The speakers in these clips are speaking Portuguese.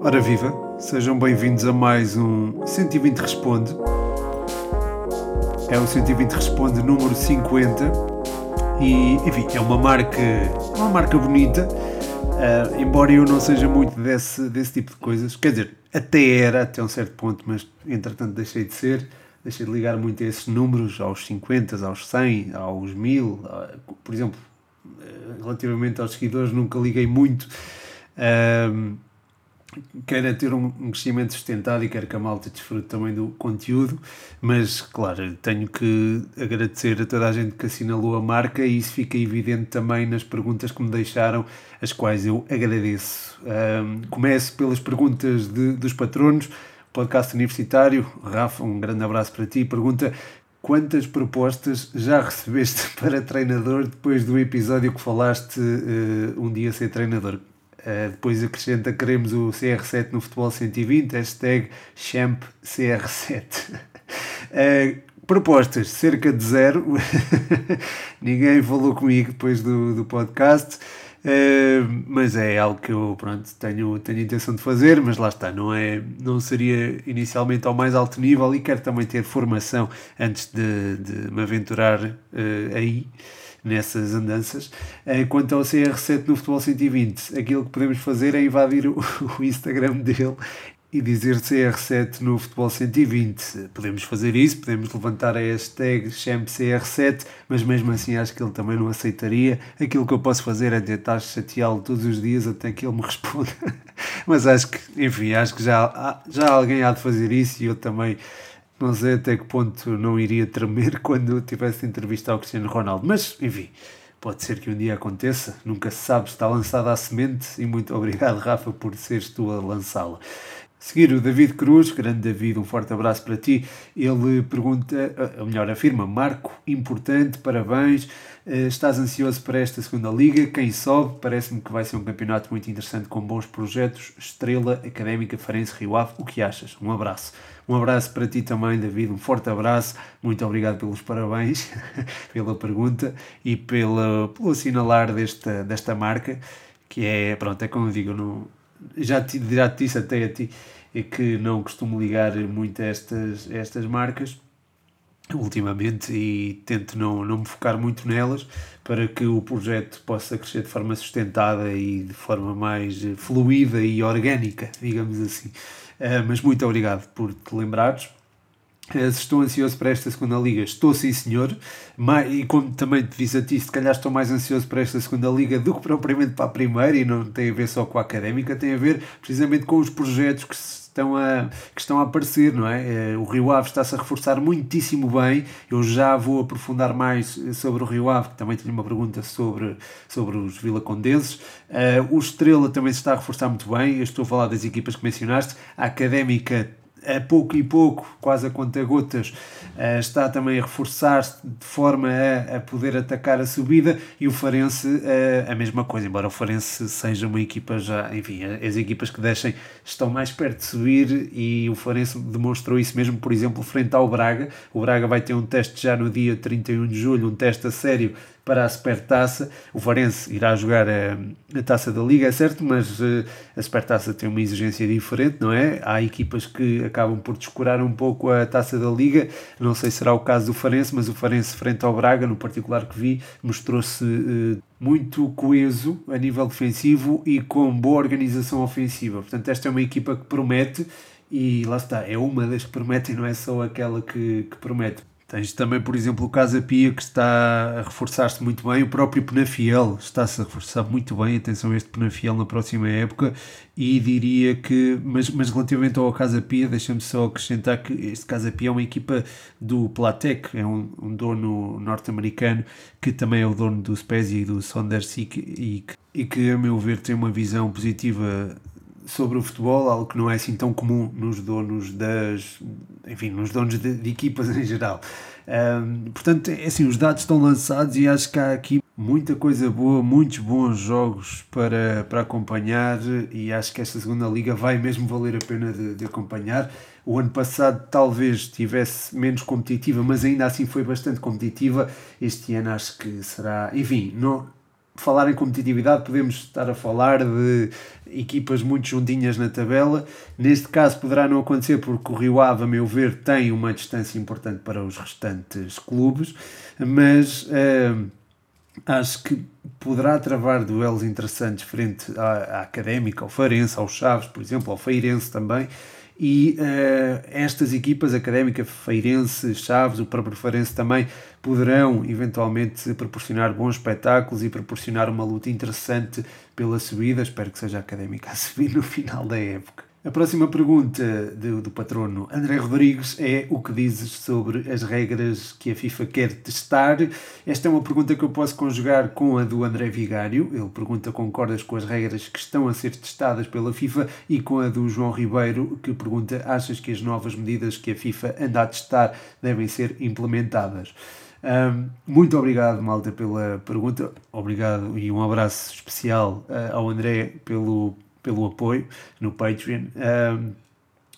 Ora viva, sejam bem-vindos a mais um 120 Responde. É o 120 Responde número 50 e, enfim, é uma marca, uma marca bonita, uh, embora eu não seja muito desse, desse tipo de coisas. Quer dizer, até era, até um certo ponto, mas entretanto deixei de ser. Deixei de ligar muito a esses números, aos 50, aos 100, aos 1000. Por exemplo, eh, relativamente aos seguidores, nunca liguei muito. Quero é ter um, um, crescimento sustentado e quero que a malta desfrute também do conteúdo, mas claro, tenho que agradecer a toda a gente que assinalou a marca e isso fica evidente também nas perguntas que me deixaram, as quais eu agradeço. Um, começo pelas perguntas de, dos patronos, podcast universitário, Rafa, um grande abraço para ti, pergunta quantas propostas já recebeste para treinador depois do episódio que falaste uh, um dia ser treinador? Uh, depois acrescenta queremos o CR7 no futebol 120, hashtag champcr7. Uh, eh, propostas, cerca de zero. Ninguém falou comigo depois do, do podcast. Uh, mas é algo que eu pronto, tenho, tenho intenção de fazer, mas lá está, não, é, não seria inicialmente ao mais alto nível e quero também ter formação antes de, de me aventurar uh, aí nessas andanças. Eh, quanto ao CR7 no Futebol 120, aquilo que podemos fazer é invadir o, o Instagram dele e dizer CR7 no Futebol 120. Podemos fazer isso, podemos levantar a hashtag ChampCR7, mas mesmo assim acho que ele também não aceitaria. Aquilo que eu posso fazer é tentar chateá-lo todos os dias até que ele me responda. mas acho que, enfim, acho que já, já alguém há de fazer isso e eu também não sei até que ponto não iria tremer quando tivesse de entrevistar o Cristiano Ronaldo. Mas, enfim, pode ser que um dia aconteça. Nunca se sabe, está lançada a semente. E muito obrigado, Rafa, por seres tu a lançá-la. Seguir o David Cruz, grande David, um forte abraço para ti. Ele pergunta, ou melhor, afirma: Marco, importante, parabéns. Eh, estás ansioso para esta segunda liga? Quem sobe? Parece-me que vai ser um campeonato muito interessante com bons projetos. Estrela Académica Farense Rio Ave. O que achas? Um abraço. Um abraço para ti também, David. Um forte abraço. Muito obrigado pelos parabéns, pela pergunta e pela, pelo assinalar desta, desta marca, que é, pronto, é como eu digo, já te, já te disse até a ti é que não costumo ligar muito a estas, a estas marcas ultimamente e tento não, não me focar muito nelas para que o projeto possa crescer de forma sustentada e de forma mais fluida e orgânica, digamos assim. Uh, mas muito obrigado por te lembrares. Uh, se estou ansioso para esta segunda liga, estou sim senhor, mas, e como também te disse a ti, se calhar estou mais ansioso para esta segunda liga do que propriamente para a primeira, e não tem a ver só com a académica, tem a ver precisamente com os projetos que se estão a, que estão a aparecer, não é? Eh, o Rio Ave está-se a reforçar muitíssimo bem. Eu já vou aprofundar mais sobre o Rio Ave, que também tinha uma pergunta sobre, sobre os vilacondenses. Uh, o Estrela também se está a reforçar muito bem. Eu estou a falar das equipas que mencionaste. A Académica a pouco e pouco, quase a conta gotas, uh, está também a reforçar-se de forma a, a, poder atacar a subida e o Farense uh, a mesma coisa, embora o Farense seja uma equipa já, enfim, as equipas que deixem estão mais perto de subir e o Farense demonstrou isso mesmo, por exemplo, frente ao Braga. O Braga vai ter um teste já no dia 31 de julho, um teste a sério para a Supertaça. O Varense irá jogar a, a Taça da Liga, é certo, mas uh, a Supertaça tem uma exigência diferente, não é? Há equipas que acabam por descurar um pouco a Taça da Liga, não sei se será o caso do Farense, mas o Farense frente ao Braga, no particular que vi, mostrou-se uh, muito coeso a nível defensivo e com boa organização ofensiva. Portanto, esta é uma equipa que promete e lá está, é uma das que promete e não é só aquela que, que promete. Tens também, por exemplo, o Casa Pia que está a reforçar-se muito bem, o próprio Penafiel está-se a reforçar muito bem, atenção a este Penafiel na próxima época, e diria que, mas, mas relativamente ao Casa Pia, deixa-me só acrescentar que este Casa Pia é uma equipa do Platec, é um, um dono norte-americano que também é o dono do Spezia e do Sondersik e, e que, a meu ver, tem uma visão positiva sobre o futebol, algo que não é assim tão comum nos donos das, enfim, nos donos de, de equipas em geral. Um, portanto, é assim, os dados estão lançados e acho que há aqui muita coisa boa, muitos bons jogos para, para acompanhar e acho que esta segunda liga vai mesmo valer a pena de, de acompanhar. O ano passado talvez estivesse menos competitiva, mas ainda assim foi bastante competitiva. Este ano acho que será, enfim, não, falar em competitividade, podemos estar a falar de equipas muito juntinhas na tabela. Neste caso poderá não acontecer porque o Rio Ave, a meu ver, tem uma distância importante para os restantes clubes, mas uh, acho que poderá travar duelos interessantes frente à, à Académica, ao Farense, ao Chaves, por exemplo, ao Feirense também. E uh, estas equipas, Académica, Feirense, Chaves, o próprio Feirense também, poderão eventualmente proporcionar bons espetáculos e proporcionar uma luta interessante pela subida. Espero que seja a Académica a subir no final da época. A próxima pergunta do, do, patrono André Rodrigues é o que dizes sobre as regras que a FIFA quer testar. Esta é uma pergunta que eu posso conjugar com a do André Vigário. Ele pergunta: concordas com as regras que estão a ser testadas pela FIFA? E com a do João Ribeiro, que pergunta: achas que as novas medidas que a FIFA anda a testar devem ser implementadas? Um, muito obrigado, malta, pela pergunta. Obrigado e um abraço especial uh, ao André pelo, pelo apoio no Patreon. Um,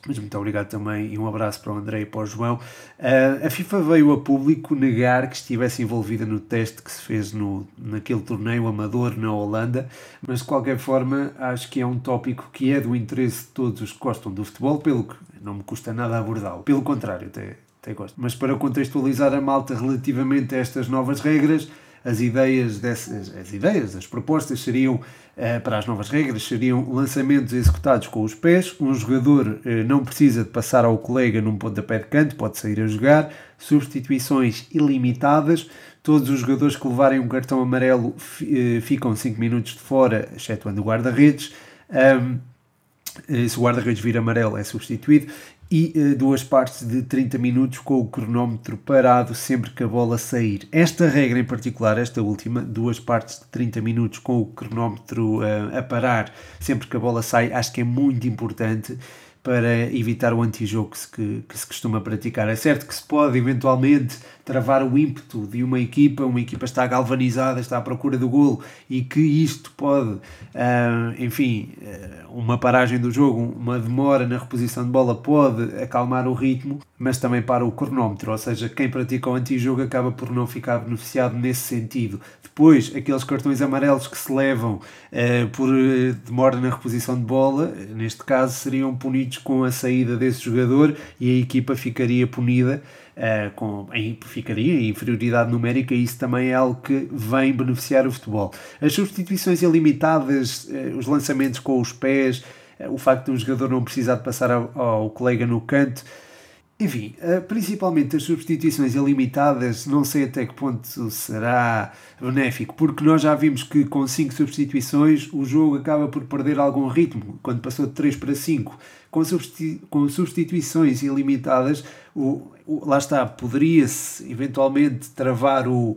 mas muito obrigado também e um abraço para o André e para o João. Uh, a FIFA veio a público negar que estivesse envolvida no teste que se fez no, naquele torneio amador na Holanda, mas de qualquer forma acho que é um tópico que é do interesse de todos os que gostam do futebol, pelo que não me custa nada abordá-lo. Pelo contrário, até até gosto. Mas para contextualizar a malta relativamente a estas novas regras, as ideias dessas, as ideias, as propostas seriam eh, para as novas regras seriam lançamentos executados com os pés, um jogador eh, não precisa de passar ao colega num pontapé de canto, pode sair a jogar, substituições ilimitadas, todos os jogadores que levarem um cartão amarelo eh, ficam 5 minutos de fora, excetuando o guarda-redes. Se o guarda-redes vir amarelo é substituído e uh, duas partes de 30 minutos com o cronómetro parado sempre que a bola sair. Esta regra em particular, esta última, duas partes de 30 minutos com o cronómetro uh, a parar sempre que a bola sai, acho que é muito importante para evitar o antijogo que se, que, que se costuma praticar. É certo que se pode eventualmente travar o ímpeto de uma equipa, uma equipa está galvanizada, está à procura do golo e que isto pode, uh, enfim, uh, uma paragem do jogo, uma demora na reposição de bola pode acalmar o ritmo, mas também para o cronómetro, ou seja, quem pratica o antijogo acaba por não ficar beneficiado nesse sentido. Depois, aqueles cartões amarelos que se levam uh, por demora na reposição de bola, neste caso seriam punidos com a saída desse jogador e a equipa ficaria punida uh, com, em, ficaria em inferioridade numérica e isso também é algo que vem beneficiar o futebol. As substituições ilimitadas, uh, os lançamentos com os pés, uh, o facto de um jogador não precisar de passar ao, ao colega no canto, enfim, principalmente as substituições ilimitadas, não sei até que ponto será benéfico, porque nós já vimos que com 5 substituições o jogo acaba por perder algum ritmo, quando passou de 3 para 5. Com, com substituições ilimitadas, o, o lá está, poderia-se eventualmente travar o,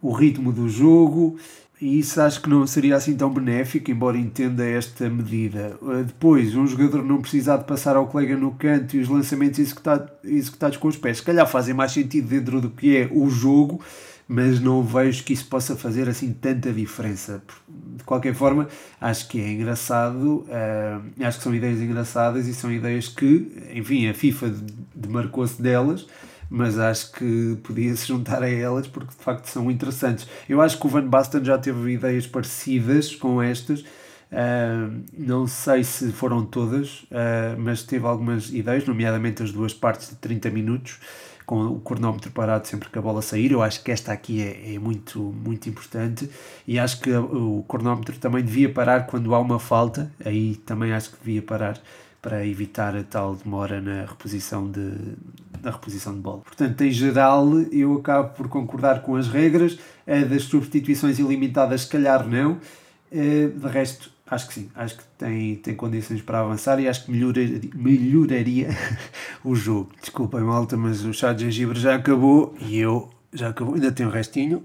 o ritmo do jogo e isso acho que não seria assim tão benéfico, embora entenda esta medida. Uh, depois, um jogador não precisar de passar ao colega no canto e os lançamentos executado, executados com os pés, se calhar fazem mais sentido dentro do que é o jogo, mas não vejo que isso possa fazer assim tanta diferença. De qualquer forma, acho que é engraçado, uh, acho que são ideias engraçadas e são ideias que, enfim, a FIFA demarcou-se delas mas acho que podia se juntar a elas porque de facto são interessantes. Eu acho que o Van Basten já teve ideias parecidas com estas. Uh, não sei se foram todas, uh, mas teve algumas ideias, nomeadamente as duas partes de 30 minutos, com o cronómetro parado sempre que a bola sair. Eu acho que esta aqui é, é muito, muito importante e acho que o cronómetro também devia parar quando há uma falta, aí também acho que devia parar para evitar a tal demora na reposição de, na reposição de bola. Portanto, em geral, eu acabo por concordar com as regras, a das substituições ilimitadas, se calhar não, eh, de resto, acho que sim, acho que tem, tem condições para avançar e acho que melhoraria, melhoraria o jogo. Desculpem, malta, mas o chá de gengibre já acabou e eu já acabou, ainda tenho o restinho,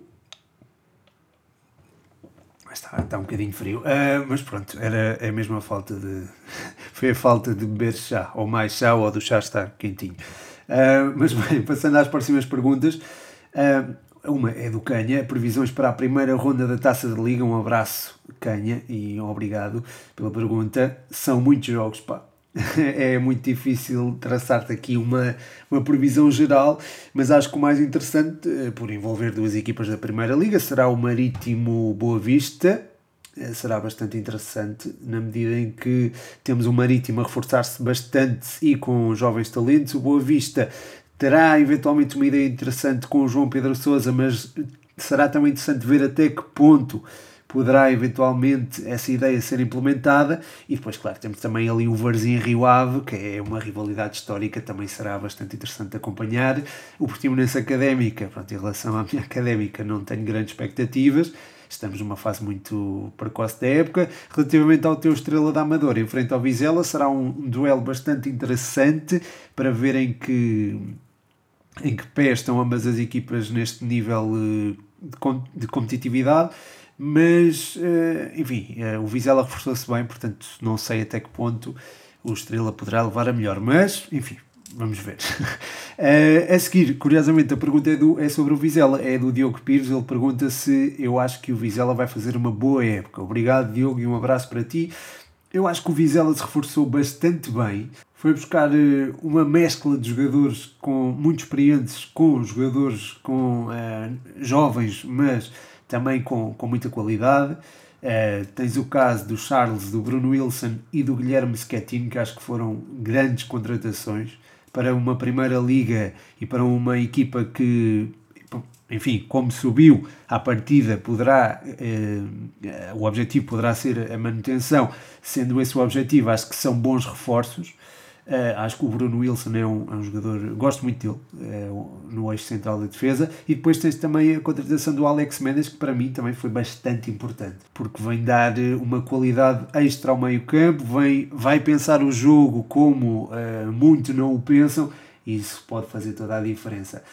mas está, está um bocadinho frio. Uh, mas pronto, era a mesma falta de. Foi a falta de beber chá, ou mais chá, ou do chá estar quentinho. Uh, mas bem, passando às próximas perguntas. Uh, uma é do Canha, previsões para a primeira ronda da taça de liga. Um abraço, Canha, e obrigado pela pergunta. São muitos jogos, pá. é muito difícil traçar-te aqui uma, uma previsão geral, mas acho que o mais interessante, eh, por envolver duas equipas da Primeira Liga, será o Marítimo Boa Vista. Eh, será bastante interessante na medida em que temos o Marítimo a reforçar-se bastante e com jovens talentos. O Boa Vista terá eventualmente uma ideia interessante com o João Pedro Sousa, mas será também interessante ver até que ponto poderá eventualmente essa ideia ser implementada. E depois, claro, temos também ali o Varzim Rio Ave, que é uma rivalidade histórica, também será bastante interessante acompanhar. O Portimonense Académica, pronto, em relação à minha académica, não tenho grandes expectativas. Estamos numa fase muito precoce da época. Relativamente ao teu Estrela da Amadora, em frente ao Vizela, será um duelo bastante interessante para ver em que, em que pé estão ambas as equipas neste nível eh, de competitividade mas, eh, enfim, eh, o Vizela reforçou-se bem, portanto, não sei até que ponto o Estrela poderá levar a melhor. Mas, enfim, vamos ver. uh, a seguir, curiosamente, a pergunta é, do, é sobre o Vizela, é do Diogo Pires. Ele pergunta se eu acho que o Vizela vai fazer uma boa época. Obrigado, Diogo, e um abraço para ti. Eu acho que o Vizela se reforçou bastante bem. Foi buscar uma mescla de jogadores com muito experientes, com jogadores com uh, jovens, mas também com, com muita qualidade. Uh, tens o caso do Charles, do Bruno Wilson e do Guilherme Schettino, que acho que foram grandes contratações para uma primeira liga e para uma equipa que, enfim, como subiu à partida, poderá, uh, o objetivo poderá ser a manutenção. Sendo esse o objetivo, acho que são bons reforços. Uh, acho que o Bruno Wilson é um, é um jogador, gosto muito dele uh, no eixo central da defesa. E depois tens também a contratação do Alex Mendes, que para mim também foi bastante importante, porque vem dar eh, uma qualidade extra ao meio-campo, vai pensar o jogo como uh, muito não o pensam, e isso pode fazer toda a diferença.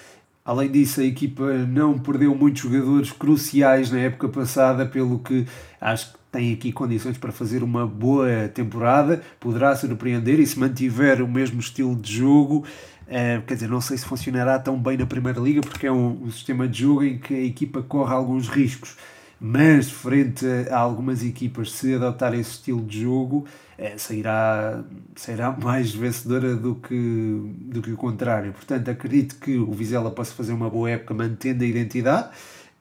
Além disso, a equipa não perdeu muitos jogadores cruciais na época passada, pelo que acho que tem aqui condições para fazer uma boa temporada, poderá surpreender e se mantiver o mesmo estilo de jogo, uh, quer dizer, não sei se funcionará tão bem na Primeira Liga, porque é um sistema de jogo em que a equipa corre alguns riscos, mas frente a algumas equipas, se adotar esse estilo de jogo, uh, sairá, sairá mais vencedora do que, do que o contrário. Portanto, acredito que o Vizela possa fazer uma boa época mantendo a identidade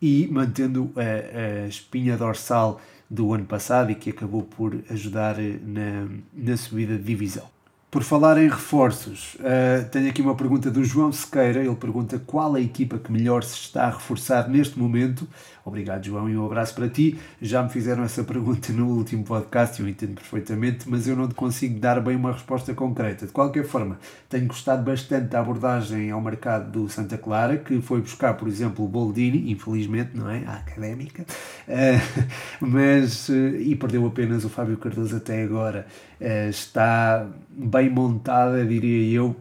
e mantendo a, a espinha dorsal do ano passado e que acabou por ajudar na, na subida de divisão. Por falar em reforços, uh, tenho aqui uma pergunta do João Sequeira. Ele pergunta qual a equipa que melhor se está a reforçar neste momento. Obrigado, João, e um abraço para ti. Já me fizeram essa pergunta no último podcast, eu entendo perfeitamente, mas eu não te consigo dar bem uma resposta concreta. De qualquer forma, tenho gostado bastante da abordagem ao mercado do Santa Clara, que foi buscar, por exemplo, o Boldini, infelizmente, não é? A académica, uh, mas. Uh, e perdeu apenas o Fábio Cardoso até agora. está bem bem montada, diria eu,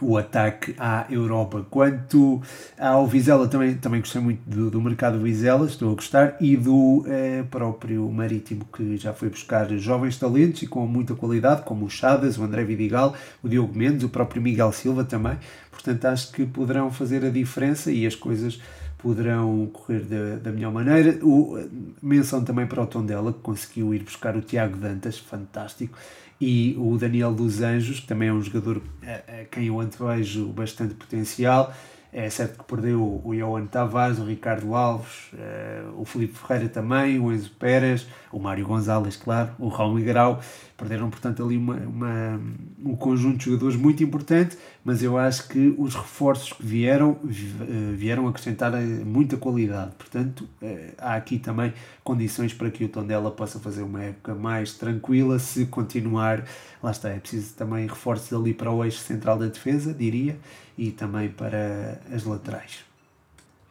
o ataque à Europa. Quanto ao Vizela, também, também gostei muito do, do mercado Vizela, estou a gostar, e do eh, próprio Marítimo, que já foi buscar jovens talentos e com muita qualidade, como o Chadas, o André Vidigal, o Diogo Mendes, o próprio Miguel Silva também. Portanto, acho que poderão fazer a diferença e as coisas poderão correr da, da melhor maneira. O, menção também para o Tondela, que conseguiu ir buscar o Tiago Dantas, fantástico e o Daniel dos Anjos, que também é um jogador a, a quem eu antevejo bastante potencial. É certo que perdeu o Johan Tavares, o Ricardo Alves, uh, o Felipe Ferreira também, o Enzo Pérez, o Mário Gonzalez, claro, o Raul Grau. Perderam, portanto, ali uma, uma, um conjunto de jogadores muito importante, mas eu acho que os reforços que vieram, eh, vieram acrescentar eh, muita qualidade. Portanto, há aqui também condições para que o Tondela possa fazer uma época mais tranquila se continuar. Lá está, é preciso também reforços ali para o eixo central da defesa, diria e também para as laterais.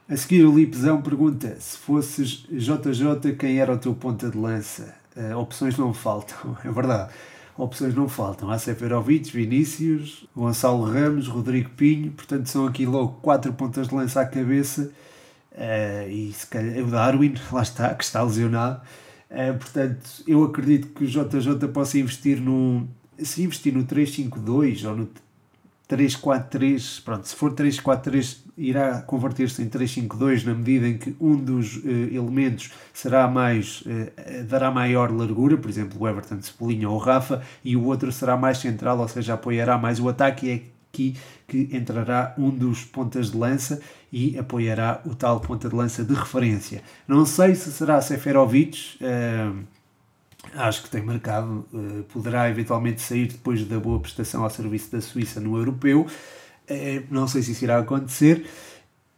A seguir, o Lipzão pergunta: se fosses JJ, quem era o teu ponta de lança? Uh, opções não faltam, é verdade. Opções não faltam. Há Seferovic, Vinícius, Gonçalo Ramos, Rodrigo Pinho, portanto são aqui logo quatro pontas de lança à cabeça. Uh, e se calhar o Darwin, lá está, que está lesionado. Uh, portanto, eu acredito que o JJ possa investir num. Se investir no 3-5-2 ou no 3-4-3, pronto, se for 3-4-3 irá converter-se em 3-5-2 na medida em que um dos uh, elementos será mais, uh, dará maior largura, por exemplo o Everton, Cebolinha ou Rafa, e o outro será mais central, ou seja, apoiará mais o ataque e é aqui que entrará um dos pontas de lança e apoiará o tal ponta de lança de referência. Não sei se será Seferovic, uh, acho que tem marcado, uh, poderá eventualmente sair depois da boa prestação ao serviço da Suíça no europeu. Uh, não sei se isso irá acontecer.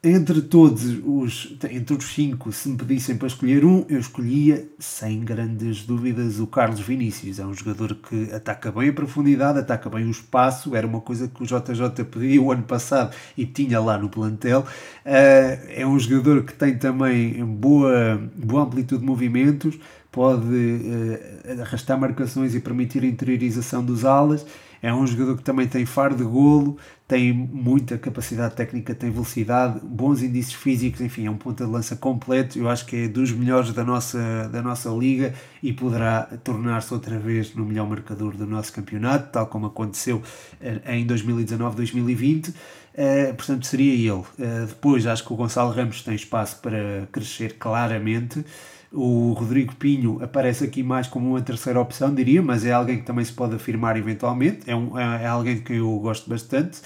Entre todos os, entre os cinco, se me pedissem para escolher um, eu escolhia, sem grandes dúvidas, o Carlos Vinícius. É um jogador que ataca bem a profundidade, ataca bem o espaço, era uma coisa que o JJ pediu o ano passado e tinha lá no plantel. Uh, é um jogador que tem também boa, boa amplitude de movimentos, pode uh, arrastar marcações e permitir a interiorização dos alas. É um jogador que também tem faro de golo, tem muita capacidade técnica, tem velocidade, bons indícios físicos, enfim, é um ponta de lança completo. Eu acho que é dos melhores da nossa, da nossa liga e poderá tornar-se outra vez no melhor marcador do nosso campeonato, tal como aconteceu eh, em 2019-2020. Uh, portanto, seria ele. Uh, depois, acho que o Gonçalo Ramos tem espaço para crescer claramente. O Rodrigo Pinho aparece aqui mais como uma terceira opção, diria, mas é alguém que também se pode afirmar eventualmente. É, um, é, é alguém que eu gosto bastante.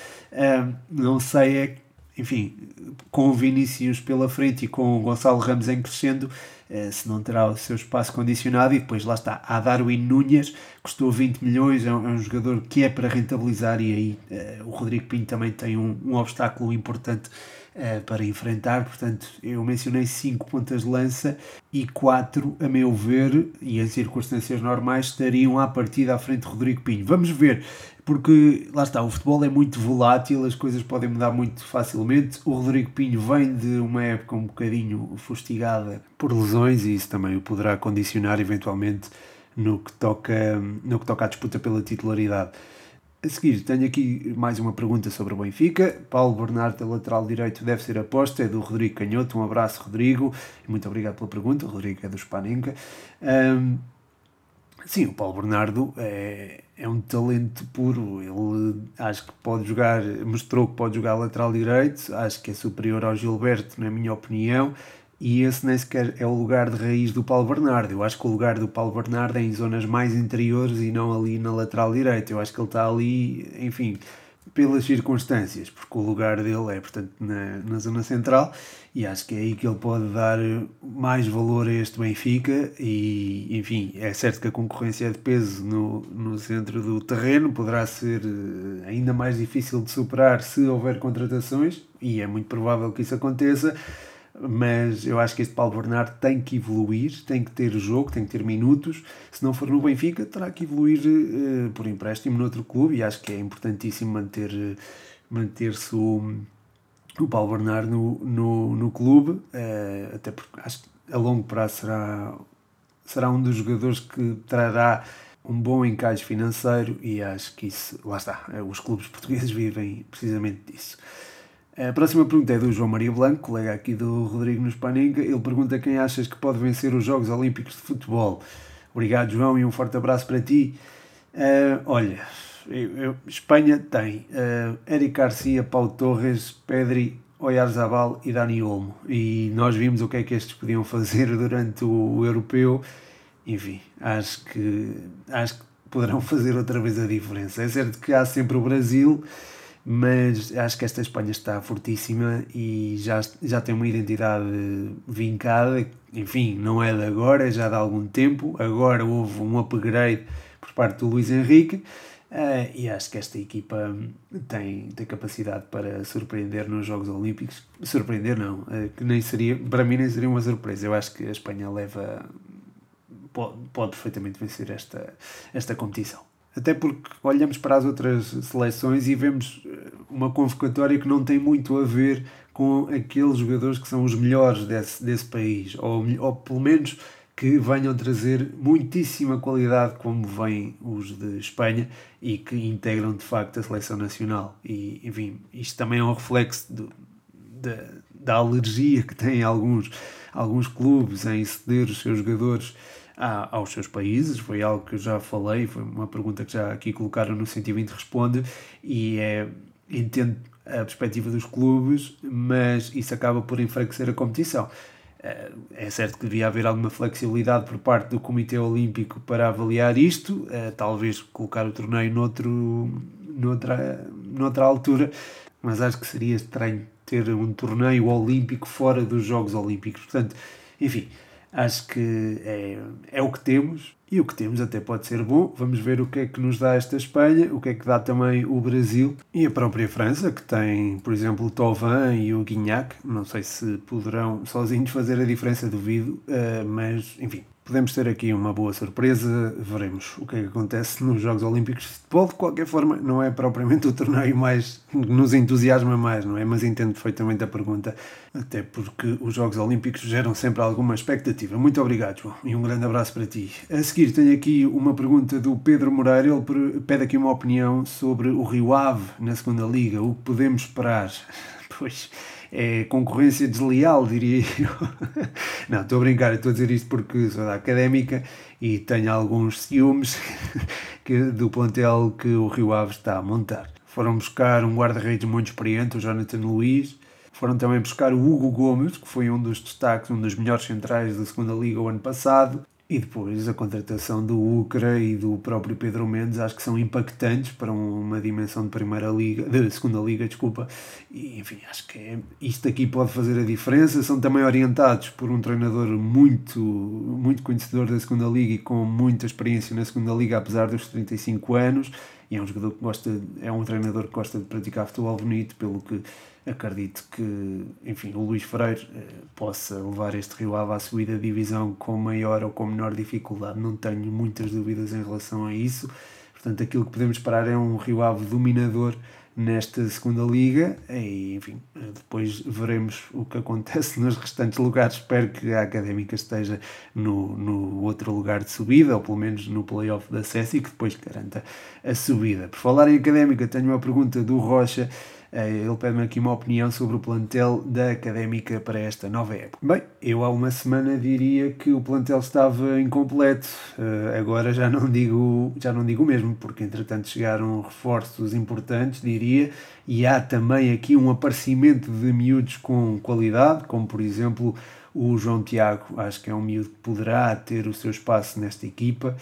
Não sei, é, enfim, com o Vinícius pela frente e com o Gonçalo Ramos em crescendo, uh, se não terá o seu espaço condicionado. E depois lá está, a Darwin Núñez, custou 20 milhões, é um, é um, jogador que é para rentabilizar. E aí uh, o Rodrigo Pinho também tem um, um obstáculo importante uh, para enfrentar. Portanto, eu mencionei 5 pontas de lança e 4, a meu ver, e em circunstâncias normais, estariam à partida à frente de Rodrigo Pinho. Vamos ver, porque lá está, o futebol é muito volátil, as coisas podem mudar muito facilmente. O Rodrigo Pinho vem de uma época um bocadinho fustigada por lesões e isso também o poderá condicionar eventualmente no que toca, no que toca à disputa pela titularidade. A seguir, tenho aqui mais uma pergunta sobre o Benfica. Paulo Bernardo, lateral direito, deve ser aposta. É do Rodrigo Canhoto. Um abraço, Rodrigo. Muito obrigado pela pergunta. O Rodrigo é do Spanenka. Um, sim, o Paulo Bernardo é, é um talento puro. Ele acho que pode jogar, mostrou que pode jogar lateral direito. Acho que é superior ao Gilberto, na minha opinião e esse nem sequer é o lugar de raiz do Paulo Bernardo. Eu acho que o lugar do Paulo Bernardo é em zonas mais interiores e não ali na lateral direita. Eu acho que ele está ali, enfim, pelas circunstâncias, porque o lugar dele é, portanto, na, na zona central e acho que é aí que ele pode dar mais valor a este Benfica e, enfim, é certo que a concorrência é de peso no, no centro do terreno, poderá ser eh, ainda mais difícil de superar se houver contratações e é muito provável que isso aconteça, mas eu acho que este Paulo Bernardo tem que evoluir, tem que ter jogo, tem que ter minutos. Se não for no Benfica, terá que evoluir uh, por empréstimo noutro clube e acho que é importantíssimo manter, uh, manter-se o, o Paulo Bernardo no, no, no clube, uh, até porque acho que a longo prazo será, será um dos jogadores que trará um bom encaixe financeiro e acho que isso, lá está, os clubes portugueses vivem precisamente disso. A próxima pergunta é do João Maria Blanco, colega aqui do Rodrigo no Paninga. Ele pergunta quem achas que pode vencer os Jogos Olímpicos de Futebol. Obrigado, João, e um forte abraço para ti. Uh, olha, eu, eu, Espanha tem uh, Eric Garcia, Paulo Torres, Pedri, Oyarzabal e Dani Olmo. E nós vimos o que é que estes podiam fazer durante o, o europeu. Enfim, acho que, acho que poderão fazer outra vez a diferença. É certo que há sempre o Brasil mas acho que esta Espanha está fortíssima e já, já tem uma identidade vincada, enfim, não é de agora, é já de algum tempo, agora houve um upgrade por parte do Luís Henrique uh, e acho que esta equipa tem, tem capacidade para surpreender nos Jogos Olímpicos, surpreender não, uh, que nem seria, para mim nem seria uma surpresa, eu acho que a Espanha leva, pode, pode perfeitamente vencer esta, esta competição. Até porque olhamos para as outras seleções e vemos uma convocatória que não tem muito a ver com aqueles jogadores que são os melhores desse, desse país, ou, ou pelo menos que venham trazer muitíssima qualidade, como vêm os de Espanha e que integram de facto a seleção nacional. E enfim, isto também é um reflexo do, da, da alergia que têm alguns, alguns clubes em ceder os seus jogadores aos seus países, foi algo que eu já falei, foi uma pergunta que já aqui colocaram no 120 Responde, e é, entendo a perspectiva dos clubes, mas isso acaba por enfraquecer a competição. Eh, é certo que devia haver alguma flexibilidade por parte do Comitê Olímpico para avaliar isto, eh, talvez colocar o torneio noutro, noutra, noutra altura, mas acho que seria estranho ter um torneio olímpico fora dos Jogos Olímpicos. Portanto, enfim, acho que é, é o que temos e o que temos até pode ser bom. Vamos ver o que é que nos dá esta Espanha, o que é que dá também o Brasil e a própria França, que tem, por exemplo, o Tovan e o Guignac. Não sei se poderão sozinhos fazer a diferença, duvido, uh, mas enfim, podemos ter aqui uma boa surpresa. Veremos o que é que acontece nos Jogos Olímpicos de Futebol. De qualquer forma, não é propriamente o torneio mais que nos entusiasma mais, não é? Mas entendo perfeitamente a pergunta, até porque os Jogos Olímpicos geram sempre alguma expectativa. Muito obrigado, João, e um grande abraço para ti. A seguir, tenho aqui uma pergunta do Pedro Moreira. Ele pede aqui uma opinião sobre o Rio Ave na segunda Liga. O que podemos esperar? Pois é concorrência desleal, diria eu. Não, estou a brincar, estou a dizer isto porque sou da académica e tenho alguns ciúmes que, do plantel que o Rio Ave está a montar. Foram buscar um guarda-redes muito experiente, o Jonathan Luiz. Foram também buscar o Hugo Gomes, que foi um dos destaques, um dos melhores centrais da segunda Liga o ano passado. E depois a contratação do Ucra e do próprio Pedro Mendes acho que são impactantes para uma dimensão de primeira liga, de segunda liga, desculpa. E enfim, acho que é, isto aqui pode fazer a diferença. São também orientados por um treinador muito, muito conhecedor da segunda liga e com muita experiência na segunda liga, apesar dos 35 anos. E é um jogador que gosta, é um treinador que gosta de praticar futebol bonito, pelo que acredito que, enfim, o Luís Freire eh, possa levar este Rio Ave à subida de divisão com maior ou com menor dificuldade. Não tenho muitas dúvidas em relação a isso. Portanto, aquilo que podemos esperar é um Rio Ave dominador nesta segunda liga e enfim, depois veremos o que acontece nos restantes lugares. Espero que a Académica esteja no, no outro lugar de subida, ou pelo menos no playoff de acesso e que depois garanta a subida. Por falar em Académica, tenho uma pergunta do Rocha eh, ele pede-me aqui uma opinião sobre o plantel da Académica para esta nova época. Bem, eu há uma semana diria que o plantel estava incompleto. Eh, agora já não digo já não digo mesmo, porque entretanto chegaram reforços importantes, diria, e há também aqui um aparecimento de miúdos com qualidade, como por exemplo o João Tiago, acho que é um miúdo que poderá ter o seu espaço nesta equipa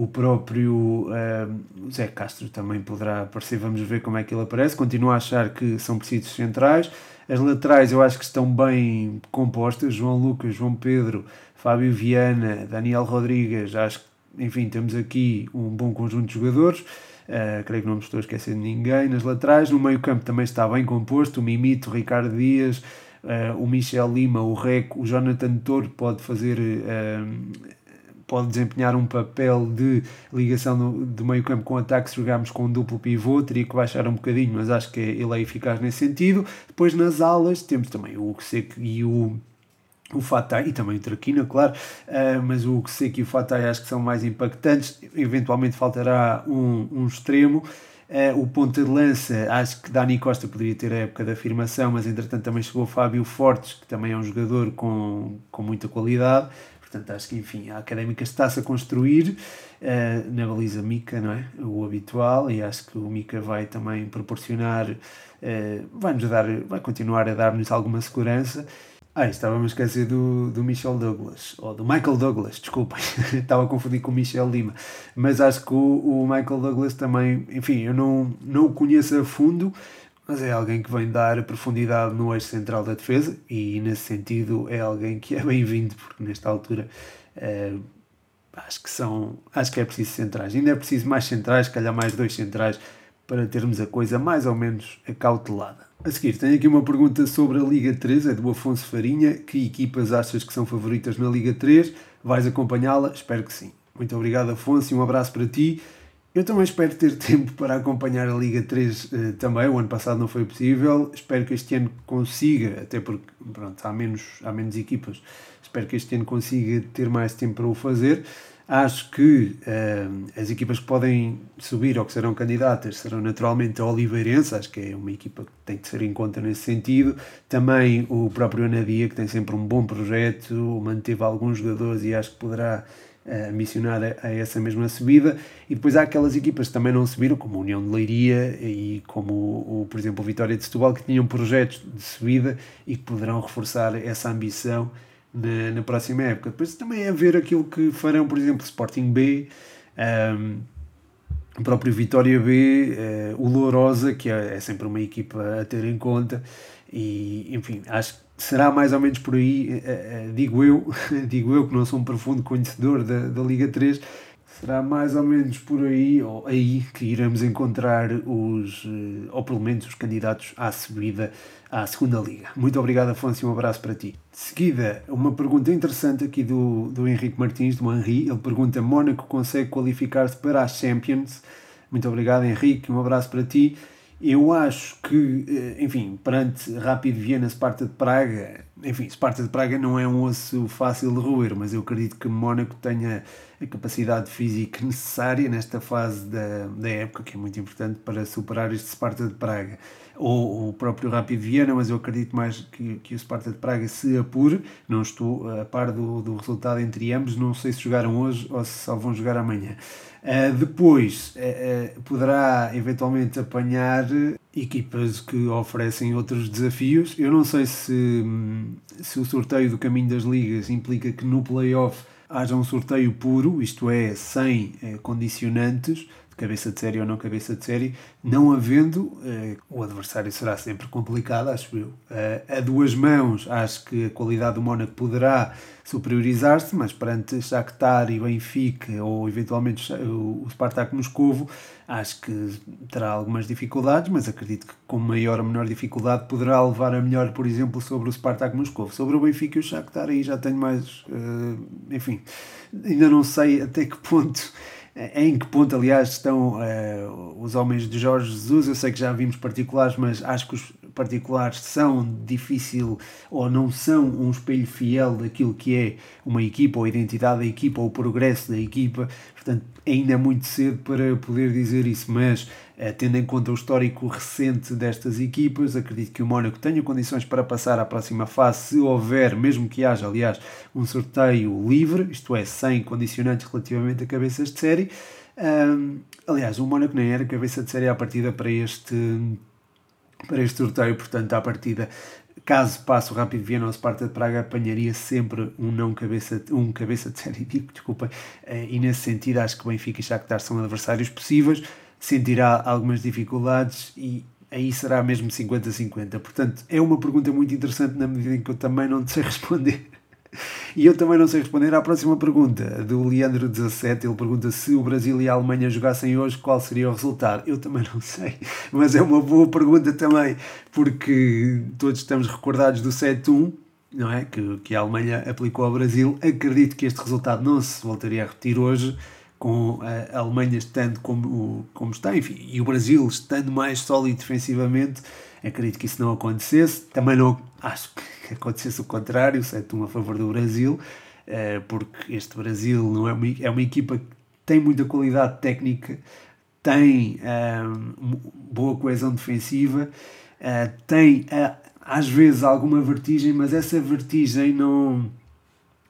o próprio uh, Zé Castro também poderá aparecer, vamos ver como é que ele aparece. Continuo a achar que são precisos centrais. As laterais eu acho que estão bem compostas: João Lucas, João Pedro, Fábio Viana, Daniel Rodrigues. Acho que, enfim, temos aqui um bom conjunto de jogadores. Uh, creio que não me estou a esquecer de ninguém. Nas laterais, no meio-campo também está bem composto: o Mimito, Ricardo Dias, uh, o Michel Lima, o Reco, o Jonathan Toro pode fazer. Uh, pode desempenhar um papel de ligação do meio campo com ataque se jogarmos com um duplo pivô, teria que baixar um bocadinho, mas acho que ele é eficaz nesse sentido. Depois nas alas temos também o Seco e o o Fatai e também o Traquina, claro, uh, mas o Seco e o Fatai acho que são mais impactantes. Eventualmente faltará um, um extremo. Uh, o ponta de lança, acho que Dani Costa poderia ter a época da afirmação, mas entretanto também chegou Fábio Fortes, que também é um jogador com, com muita qualidade. Portanto, acho que, enfim, a académica está-se a construir uh, na baliza Mica, não é? O habitual, e acho que o Mica vai também proporcionar, uh, vai-nos dar, vai continuar a dar-nos alguma segurança. Ah, estava-me a esquecer do, do Michel Douglas, ou do Michael Douglas, desculpem, estava a confundir com o Michel Lima, mas acho que o, o Michael Douglas também, enfim, eu não, não o conheço a fundo, mas é alguém que vem dar profundidade no eixo central da defesa e nesse sentido é alguém que é bem-vindo porque nesta altura uh, acho que são acho que é preciso centrais ainda é preciso mais centrais calhar mais dois centrais para termos a coisa mais ou menos acautelada a seguir tenho aqui uma pergunta sobre a Liga 3 é do Afonso Farinha que equipas achas que são favoritas na Liga 3 vais acompanhá-la espero que sim muito obrigado Afonso e um abraço para ti eu também espero ter tempo para acompanhar a Liga 3 uh, eh, também. O ano passado não foi possível. Espero que este ano consiga, até porque pronto, há, menos, há menos equipas. Espero que este ano consiga ter mais tempo para o fazer. Acho que uh, as equipas que podem subir ou que serão candidatas serão naturalmente a Oliveirense, acho que é uma equipa que tem de ser em conta nesse sentido. Também o próprio Anadia, que tem sempre um bom projeto, manteve alguns jogadores e acho que poderá missionar a, essa mesma subida. E depois há aquelas equipas que também não subiram, como a União de Leiria e como, o, por exemplo, o Vitória de Setúbal, que tinham projetos de subida e que poderão reforçar essa ambição na, na próxima época. Depois também é ver aquilo que farão, por exemplo, Sporting B, um, o próprio Vitória B, uh, o Lourosa, que é, é, sempre uma equipa a ter em conta, e enfim, acho que será mais ou menos por aí, uh, uh, digo eu, digo eu que não sou um profundo conhecedor da, da Liga 3, será mais ou menos por aí, ou aí, que iremos encontrar os, ou pelo menos os candidatos à subida à segunda Liga. Muito obrigado, Afonso, e um abraço para ti. De seguida, uma pergunta interessante aqui do, do Henrique Martins, do Henri. Ele pergunta: Mónaco consegue qualificar-se para as Champions? Muito obrigado, Henrique, um abraço para ti. Eu acho que, eh, enfim, perante Rápido Viena, Sparta de Praga, enfim, Sparta de Praga não é um osso fácil de roer, mas eu acredito que Mónaco tenha a capacidade física necessária nesta fase da, da época, que é muito importante para superar este Sparta de Praga ou o próprio Rápido Viena, mas eu acredito mais que, que o Sparta de Praga se apure. Não estou a par do, do resultado entre ambos, não sei se jogaram hoje ou se só vão jogar amanhã. Uh, depois uh, uh, poderá eventualmente apanhar equipas que oferecem outros desafios. Eu não sei se, se o sorteio do caminho das ligas implica que no playoff haja um sorteio puro, isto é, sem condicionantes cabeça de série ou não cabeça de série, não havendo, eh, o adversário será sempre complicado, acho eu. Eh, a duas mãos, acho que a qualidade do Mónaco poderá superiorizar-se, mas perante Shakhtar e Benfica, ou eventualmente o Spartak Moscovo, acho que terá algumas dificuldades, mas acredito que com maior ou menor dificuldade poderá levar a melhor, por exemplo, sobre o Spartak Moscovo. Sobre o Benfica e o Shakhtar aí já tenho mais, uh, enfim, ainda não sei até que ponto em que ponto, aliás, estão uh, os homens de Jorge Jesus? Eu sei que já vimos particulares, mas acho que os particulares são difícil ou não são um espelho fiel daquilo que é uma equipa, ou a identidade da equipa, ou o progresso da equipa. Portanto, ainda é muito cedo para poder dizer isso, mas uh, tendo em conta o histórico recente destas equipas, acredito que o Mónaco tenha condições para passar à próxima fase, se houver, mesmo que haja, aliás, um sorteio livre, isto é, sem condicionantes relativamente a cabeças de série. Um, aliás, o Mónaco nem era cabeça de série à partida para este para este sorteio, portanto, à partida, caso passe o Rápido Viena ou Sparta de Praga, apanharia sempre um não cabeça, um cabeça de série, digo, desculpa, eh, e nesse sentido acho que Benfica e Shakhtar são adversários possíveis, sentirá algumas dificuldades e aí será mesmo 50-50. Portanto, é uma pergunta muito interessante na medida em que eu também não sei responder. E eu também não sei responder à próxima pergunta, do Leandro17. Ele pergunta se o Brasil e a Alemanha jogassem hoje, qual seria o resultado? Eu também não sei, mas é uma boa pergunta também, porque todos estamos recordados do 7-1, não é? Que, que a Alemanha aplicou ao Brasil. Acredito que este resultado não se voltaria a repetir hoje, com a Alemanha estando como, como está, enfim, e o Brasil estando mais sólido defensivamente. Acredito que isso não acontecesse. Também não acho que acontecesse o contrário, 7-1 a favor do Brasil, eh, porque este Brasil não é uma, é uma equipa que tem muita qualidade técnica, tem um, eh, boa coesão defensiva, uh, tem uh, às vezes alguma vertigem, mas essa vertigem não,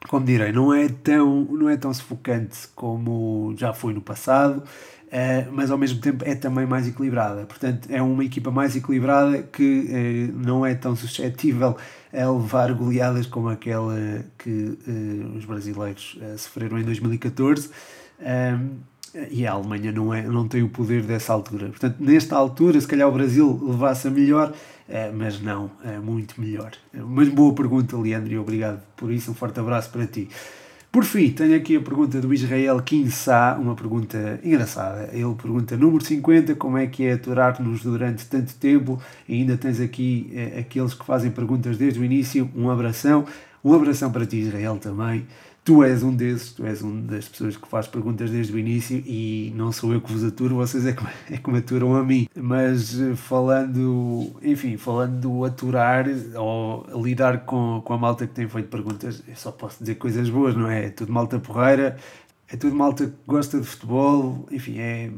como direi, não é tão, não é tão sufocante como já foi no passado. Uh, mas ao mesmo tempo é também mais equilibrada. Portanto, é uma equipa mais equilibrada que uh, não é tão suscetível a levar goleadas como aquela que uh, os brasileiros sofreram em 2014. e a Alemanha não, é, não tem o poder dessa altura. Portanto, nesta altura, se calhar o Brasil levasse a melhor, mas não, muito melhor. Mas boa pergunta, Leandro, e obrigado por isso. Um forte abraço para ti. Por fim, tenho aqui a pergunta do Israel Kinsá, uma pergunta engraçada. Ele pergunta, número 50, como é que é aturar-nos durante tanto tempo? E ainda tens aqui eh, aqueles que fazem perguntas desde o início. Um abração. Um abração para ti, Israel, também. Tu és um desses, tu és uma das pessoas que faz perguntas desde o início e não sou eu que vos aturo, vocês é que, é que me aturam a mim. Mas eh, falando, enfim, falando do aturar ou lidar com, com a malta que tem feito perguntas, eu só posso dizer coisas boas, não é? É tudo malta porreira, é tudo malta que gosta de futebol, enfim, é,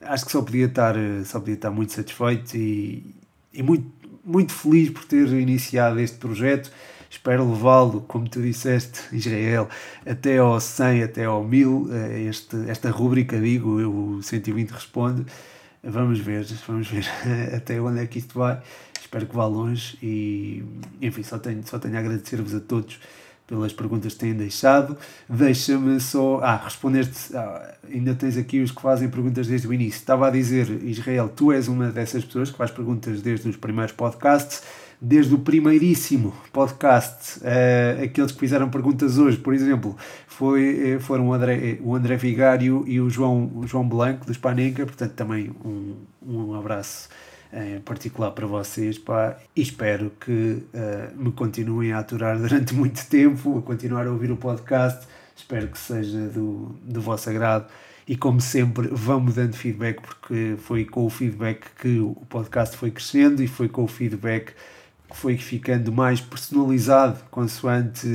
acho que só podia estar, só podia estar muito satisfeito e, e muito, muito feliz por ter iniciado este projeto Espero levá-lo, como tu disseste, Israel, até ao 100, até ao 1000. Este, esta rubrica, digo, o 120 responde. Vamos ver, vamos ver até onde é que isto vai. Espero que vá longe e, enfim, só tenho, só tenho a agradecer-vos a todos pelas perguntas que têm deixado. Deixa-me só. Ah, responder-te. Ah, ainda tens aqui os que fazem perguntas desde o início. Estava a dizer, Israel, tu és uma dessas pessoas que faz perguntas desde os primeiros podcasts. Desde o primeiríssimo podcast, uh, aqueles que fizeram perguntas hoje, por exemplo, foi, eh, foram o André, o André Vigário e o João, o João Blanco, do Spanenka, portanto também um, um abraço em particular para vocês, pá, e espero que uh, me continuem a aturar durante muito tempo, a continuar a ouvir o podcast, espero que seja do, do vosso agrado e como sempre vão-me dando feedback porque foi com o feedback que o podcast foi crescendo e foi com o feedback que foi ficando mais personalizado consoante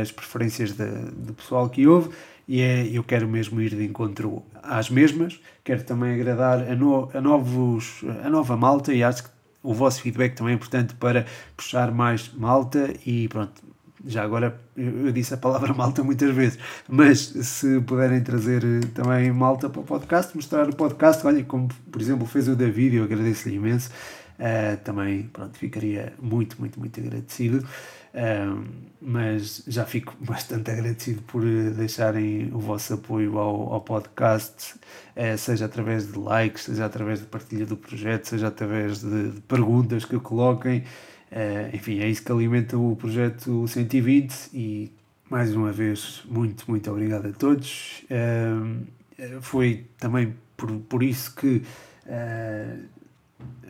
as preferências do pessoal que ouve e é, eu quero mesmo ir de encontro às mesmas, quero também agradar a, no, a, novos, a nova malta e acho que o vosso feedback também é importante para puxar mais malta e pronto, já agora eu, disse a palavra malta muitas vezes, mas se puderem trazer eh, também malta para o podcast, mostrar o podcast, olha, como por exemplo fez o David, eu agradeço-lhe imenso, uh, também pronto, ficaria muito, muito, muito agradecido. Um, mas já fico bastante agradecido por eh, deixarem o vosso apoio ao, ao podcast, uh, seja através de likes, seja através de partilha do projeto, seja através de, de perguntas que coloquem. Uh, enfim, é isso que alimenta o projeto 120 e mais uma vez, muito, muito obrigado a todos. foi também por, por isso que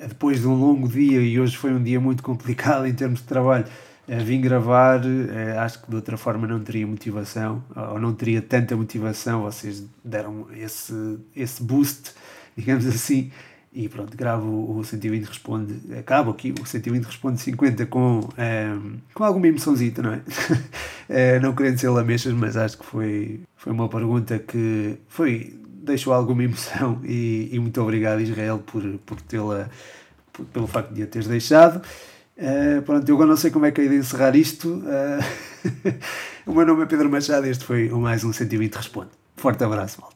depois de um longo dia, e hoje foi um dia muito complicado em termos de trabalho, uh, vim gravar, uh, acho que de outra forma não teria motivação, ou não teria tanta motivação, vocês deram esse, esse boost, digamos assim, e pronto, gravo o 120 Responde, acabo aqui o 120 Responde 50 com, um, ehm, com alguma emoçãozita, não é? uh, não querendo ser lamechas, mas acho que foi, foi uma pergunta que foi, deixou alguma emoção e, e muito obrigado Israel por, por tê-la, pelo facto de a teres deixado. Uh, pronto, eu agora não sei como é que é de encerrar isto. Uh, o meu nome é Pedro Machado e este foi o mais um 120 Responde. Forte abraço, malta.